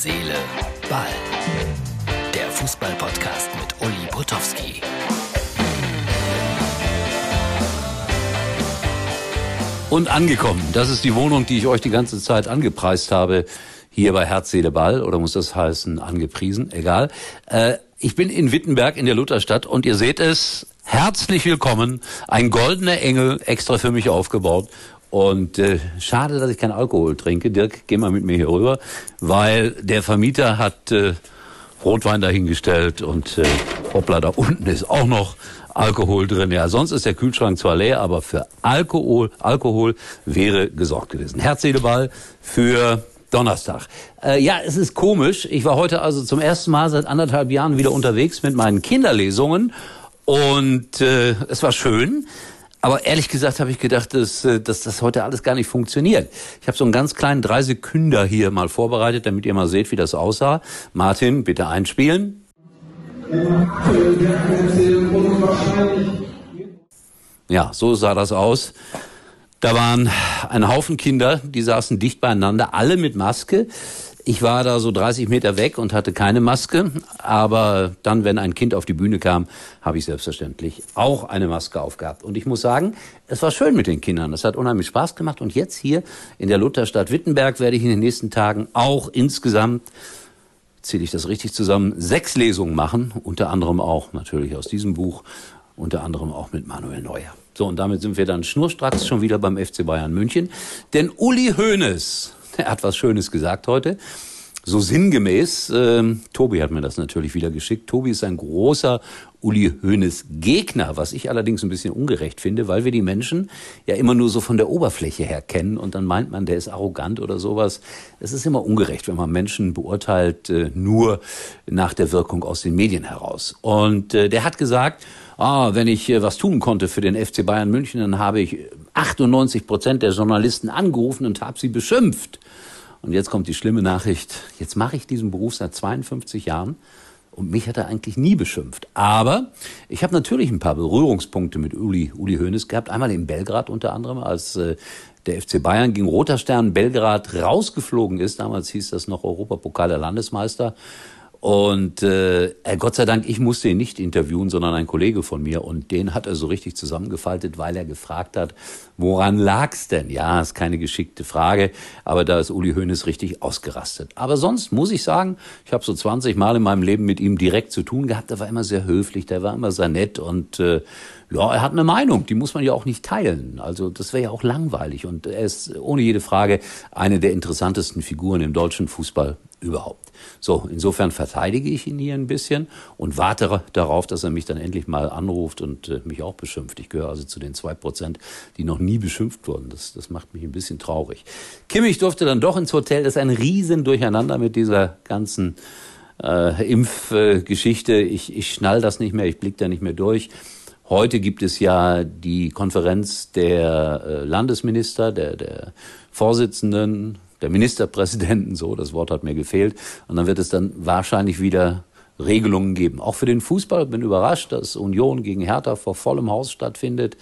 Seele, Ball. Der Fußball-Podcast mit Uli Potowski. Und angekommen. Das ist die Wohnung, die ich euch die ganze Zeit angepreist habe. Hier bei Herz, Seele, Ball. Oder muss das heißen angepriesen? Egal. Äh, ich bin in Wittenberg in der Lutherstadt und ihr seht es. Herzlich willkommen. Ein goldener Engel extra für mich aufgebaut. Und äh, schade, dass ich keinen Alkohol trinke. Dirk, geh mal mit mir hier rüber, weil der Vermieter hat äh, Rotwein dahingestellt und äh, hoppla, da unten ist auch noch Alkohol drin. Ja, sonst ist der Kühlschrank zwar leer, aber für Alkohol, Alkohol wäre gesorgt gewesen. Herzedeball für Donnerstag. Äh, ja, es ist komisch. Ich war heute also zum ersten Mal seit anderthalb Jahren wieder unterwegs mit meinen Kinderlesungen und äh, es war schön. Aber ehrlich gesagt habe ich gedacht, dass, äh, dass das heute alles gar nicht funktioniert. Ich habe so einen ganz kleinen drei Sekünder hier mal vorbereitet, damit ihr mal seht, wie das aussah. Martin, bitte einspielen. Ja, so sah das aus. Da waren ein Haufen Kinder, die saßen dicht beieinander, alle mit Maske. Ich war da so 30 Meter weg und hatte keine Maske. Aber dann, wenn ein Kind auf die Bühne kam, habe ich selbstverständlich auch eine Maske aufgehabt. Und ich muss sagen, es war schön mit den Kindern. Es hat unheimlich Spaß gemacht. Und jetzt hier in der Lutherstadt Wittenberg werde ich in den nächsten Tagen auch insgesamt zähle ich das richtig zusammen, sechs Lesungen machen, unter anderem auch natürlich aus diesem Buch, unter anderem auch mit Manuel Neuer. So, und damit sind wir dann schnurstracks schon wieder beim FC Bayern München. Denn Uli Hoeneß, er hat was Schönes gesagt heute. So sinngemäß, äh, Tobi hat mir das natürlich wieder geschickt. Tobi ist ein großer Uli Hoeneß Gegner, was ich allerdings ein bisschen ungerecht finde, weil wir die Menschen ja immer nur so von der Oberfläche her kennen und dann meint man, der ist arrogant oder sowas. Es ist immer ungerecht, wenn man Menschen beurteilt, äh, nur nach der Wirkung aus den Medien heraus. Und äh, der hat gesagt, ah, wenn ich äh, was tun konnte für den FC Bayern München, dann habe ich 98 Prozent der Journalisten angerufen und habe sie beschimpft. Und jetzt kommt die schlimme Nachricht. Jetzt mache ich diesen Beruf seit 52 Jahren und mich hat er eigentlich nie beschimpft. Aber ich habe natürlich ein paar Berührungspunkte mit Uli, Uli Hoeneß gehabt. Einmal in Belgrad unter anderem, als äh, der FC Bayern gegen Roter Stern Belgrad rausgeflogen ist. Damals hieß das noch Europapokal der Landesmeister. Und äh, Gott sei Dank, ich musste ihn nicht interviewen, sondern ein Kollege von mir. Und den hat er so richtig zusammengefaltet, weil er gefragt hat, woran lag's denn? Ja, ist keine geschickte Frage, aber da ist Uli Hoeneß richtig ausgerastet. Aber sonst muss ich sagen, ich habe so 20 Mal in meinem Leben mit ihm direkt zu tun gehabt. Er war immer sehr höflich, der war immer sehr nett und äh, ja, er hat eine Meinung, die muss man ja auch nicht teilen. Also das wäre ja auch langweilig. Und er ist ohne jede Frage eine der interessantesten Figuren im deutschen Fußball überhaupt. So, insofern verteidige ich ihn hier ein bisschen und warte darauf, dass er mich dann endlich mal anruft und äh, mich auch beschimpft. Ich gehöre also zu den zwei Prozent, die noch nie beschimpft wurden. Das, das macht mich ein bisschen traurig. Kimmich durfte dann doch ins Hotel. Das ist ein riesen Durcheinander mit dieser ganzen äh, Impfgeschichte. ich, ich schnall das nicht mehr, ich blick da nicht mehr durch. Heute gibt es ja die Konferenz der äh, Landesminister, der, der Vorsitzenden der Ministerpräsidenten, so, das Wort hat mir gefehlt. Und dann wird es dann wahrscheinlich wieder Regelungen geben. Auch für den Fußball bin überrascht, dass Union gegen Hertha vor vollem Haus stattfindet.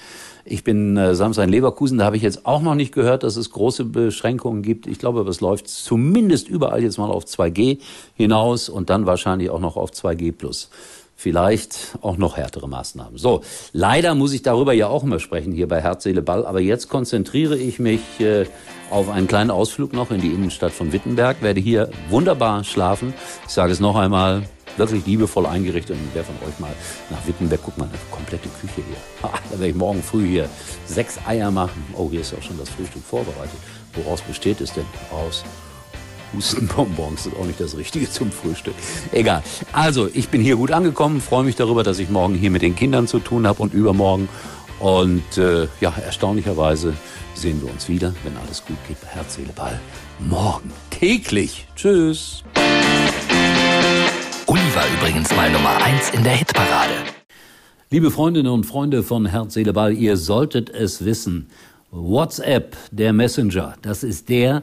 Ich bin äh, Samstag in Leverkusen, da habe ich jetzt auch noch nicht gehört, dass es große Beschränkungen gibt. Ich glaube, es läuft zumindest überall jetzt mal auf 2G hinaus und dann wahrscheinlich auch noch auf 2G plus vielleicht auch noch härtere Maßnahmen. So, leider muss ich darüber ja auch immer sprechen hier bei Herz, Seele, Ball, aber jetzt konzentriere ich mich äh, auf einen kleinen Ausflug noch in die Innenstadt von Wittenberg, werde hier wunderbar schlafen. Ich sage es noch einmal, wirklich liebevoll eingerichtet und wer von euch mal nach Wittenberg, guckt mal, eine komplette Küche hier. da werde ich morgen früh hier sechs Eier machen. Oh, hier ist auch schon das Frühstück vorbereitet. Woraus besteht es denn? Aus Hustenbonbons ist auch nicht das Richtige zum Frühstück. Egal. Also, ich bin hier gut angekommen, freue mich darüber, dass ich morgen hier mit den Kindern zu tun habe und übermorgen. Und äh, ja, erstaunlicherweise sehen wir uns wieder, wenn alles gut geht, bei Herz, Seele, Ball. Morgen. Täglich. Tschüss. Uli war übrigens mal Nummer 1 in der Hitparade. Liebe Freundinnen und Freunde von Herz, Seele, Ball, ihr solltet es wissen. WhatsApp, der Messenger, das ist der,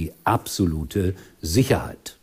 absolute Sicherheit.